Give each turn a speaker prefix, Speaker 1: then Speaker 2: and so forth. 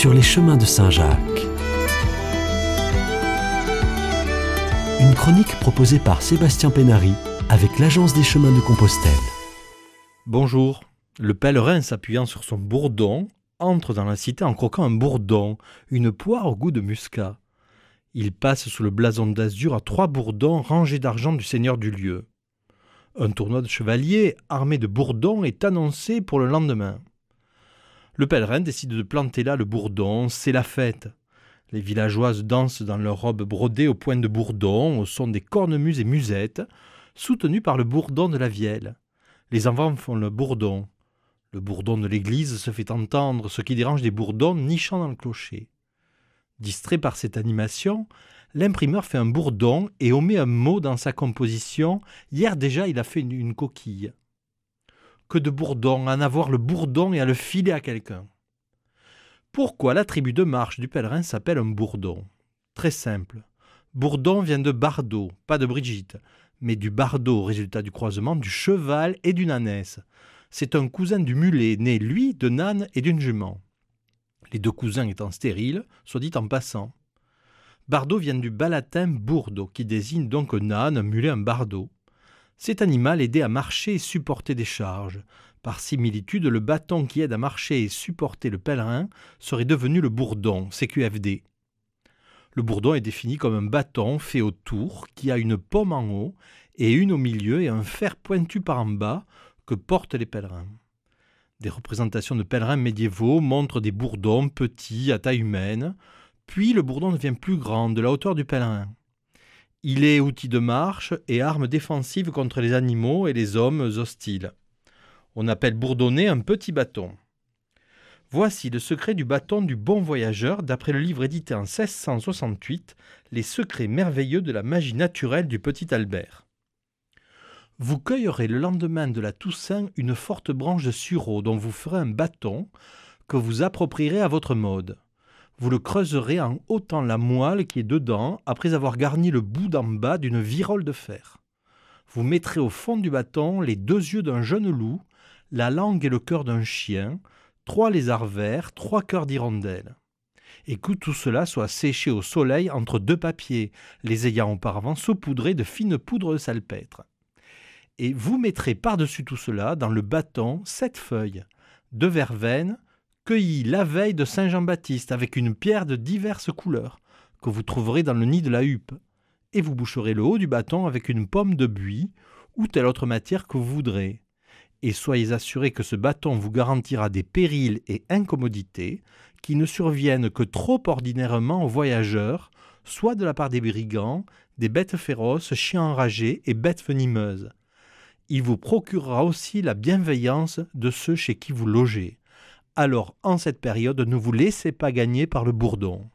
Speaker 1: sur les chemins de Saint-Jacques. Une chronique proposée par Sébastien Pénary avec l'Agence des chemins de Compostelle.
Speaker 2: Bonjour. Le pèlerin s'appuyant sur son bourdon entre dans la cité en croquant un bourdon, une poire au goût de muscat. Il passe sous le blason d'azur à trois bourdons rangés d'argent du seigneur du lieu. Un tournoi de chevaliers armé de bourdons est annoncé pour le lendemain. Le pèlerin décide de planter là le bourdon, c'est la fête. Les villageoises dansent dans leurs robes brodées au point de bourdon, au son des cornemuses et musettes, soutenues par le bourdon de la vielle. Les enfants font le bourdon. Le bourdon de l'église se fait entendre, ce qui dérange des bourdons nichant dans le clocher. Distrait par cette animation, l'imprimeur fait un bourdon et omet un mot dans sa composition. Hier déjà, il a fait une, une coquille. Que de bourdons, à en avoir le bourdon et à le filer à quelqu'un. Pourquoi la tribu de marche du pèlerin s'appelle un bourdon? Très simple. Bourdon vient de Bardot, pas de Brigitte, mais du Bardot, résultat du croisement du cheval et d'une ânesse. C'est un cousin du mulet, né lui de Nan et d'une jument. Les deux cousins étant stériles, soit dit en passant. Bardot vient du bas latin qui désigne donc un âne, un mulet, un bardeau. Cet animal aidait à marcher et supporter des charges. Par similitude, le bâton qui aide à marcher et supporter le pèlerin serait devenu le bourdon, CQFD. Le bourdon est défini comme un bâton fait au tour qui a une pomme en haut et une au milieu et un fer pointu par en bas que portent les pèlerins. Des représentations de pèlerins médiévaux montrent des bourdons petits à taille humaine, puis le bourdon devient plus grand, de la hauteur du pèlerin. Il est outil de marche et arme défensive contre les animaux et les hommes hostiles. On appelle bourdonner un petit bâton. Voici le secret du bâton du bon voyageur d'après le livre édité en 1668, Les secrets merveilleux de la magie naturelle du petit Albert. Vous cueillerez le lendemain de la Toussaint une forte branche de sureau dont vous ferez un bâton que vous approprierez à votre mode. Vous le creuserez en ôtant la moelle qui est dedans après avoir garni le bout d'en bas d'une virole de fer. Vous mettrez au fond du bâton les deux yeux d'un jeune loup la langue et le cœur d'un chien, trois lézards verts, trois cœurs d'hirondelle. Et que tout cela soit séché au soleil entre deux papiers, les ayant auparavant saupoudrés de fine poudre de salpêtre. Et vous mettrez par-dessus tout cela, dans le bâton, sept feuilles, de verveine, la veille de Saint-Jean-Baptiste avec une pierre de diverses couleurs, que vous trouverez dans le nid de la huppe. Et vous boucherez le haut du bâton avec une pomme de buis ou telle autre matière que vous voudrez et soyez assurés que ce bâton vous garantira des périls et incommodités qui ne surviennent que trop ordinairement aux voyageurs, soit de la part des brigands, des bêtes féroces, chiens enragés et bêtes venimeuses. Il vous procurera aussi la bienveillance de ceux chez qui vous logez. Alors, en cette période, ne vous laissez pas gagner par le bourdon.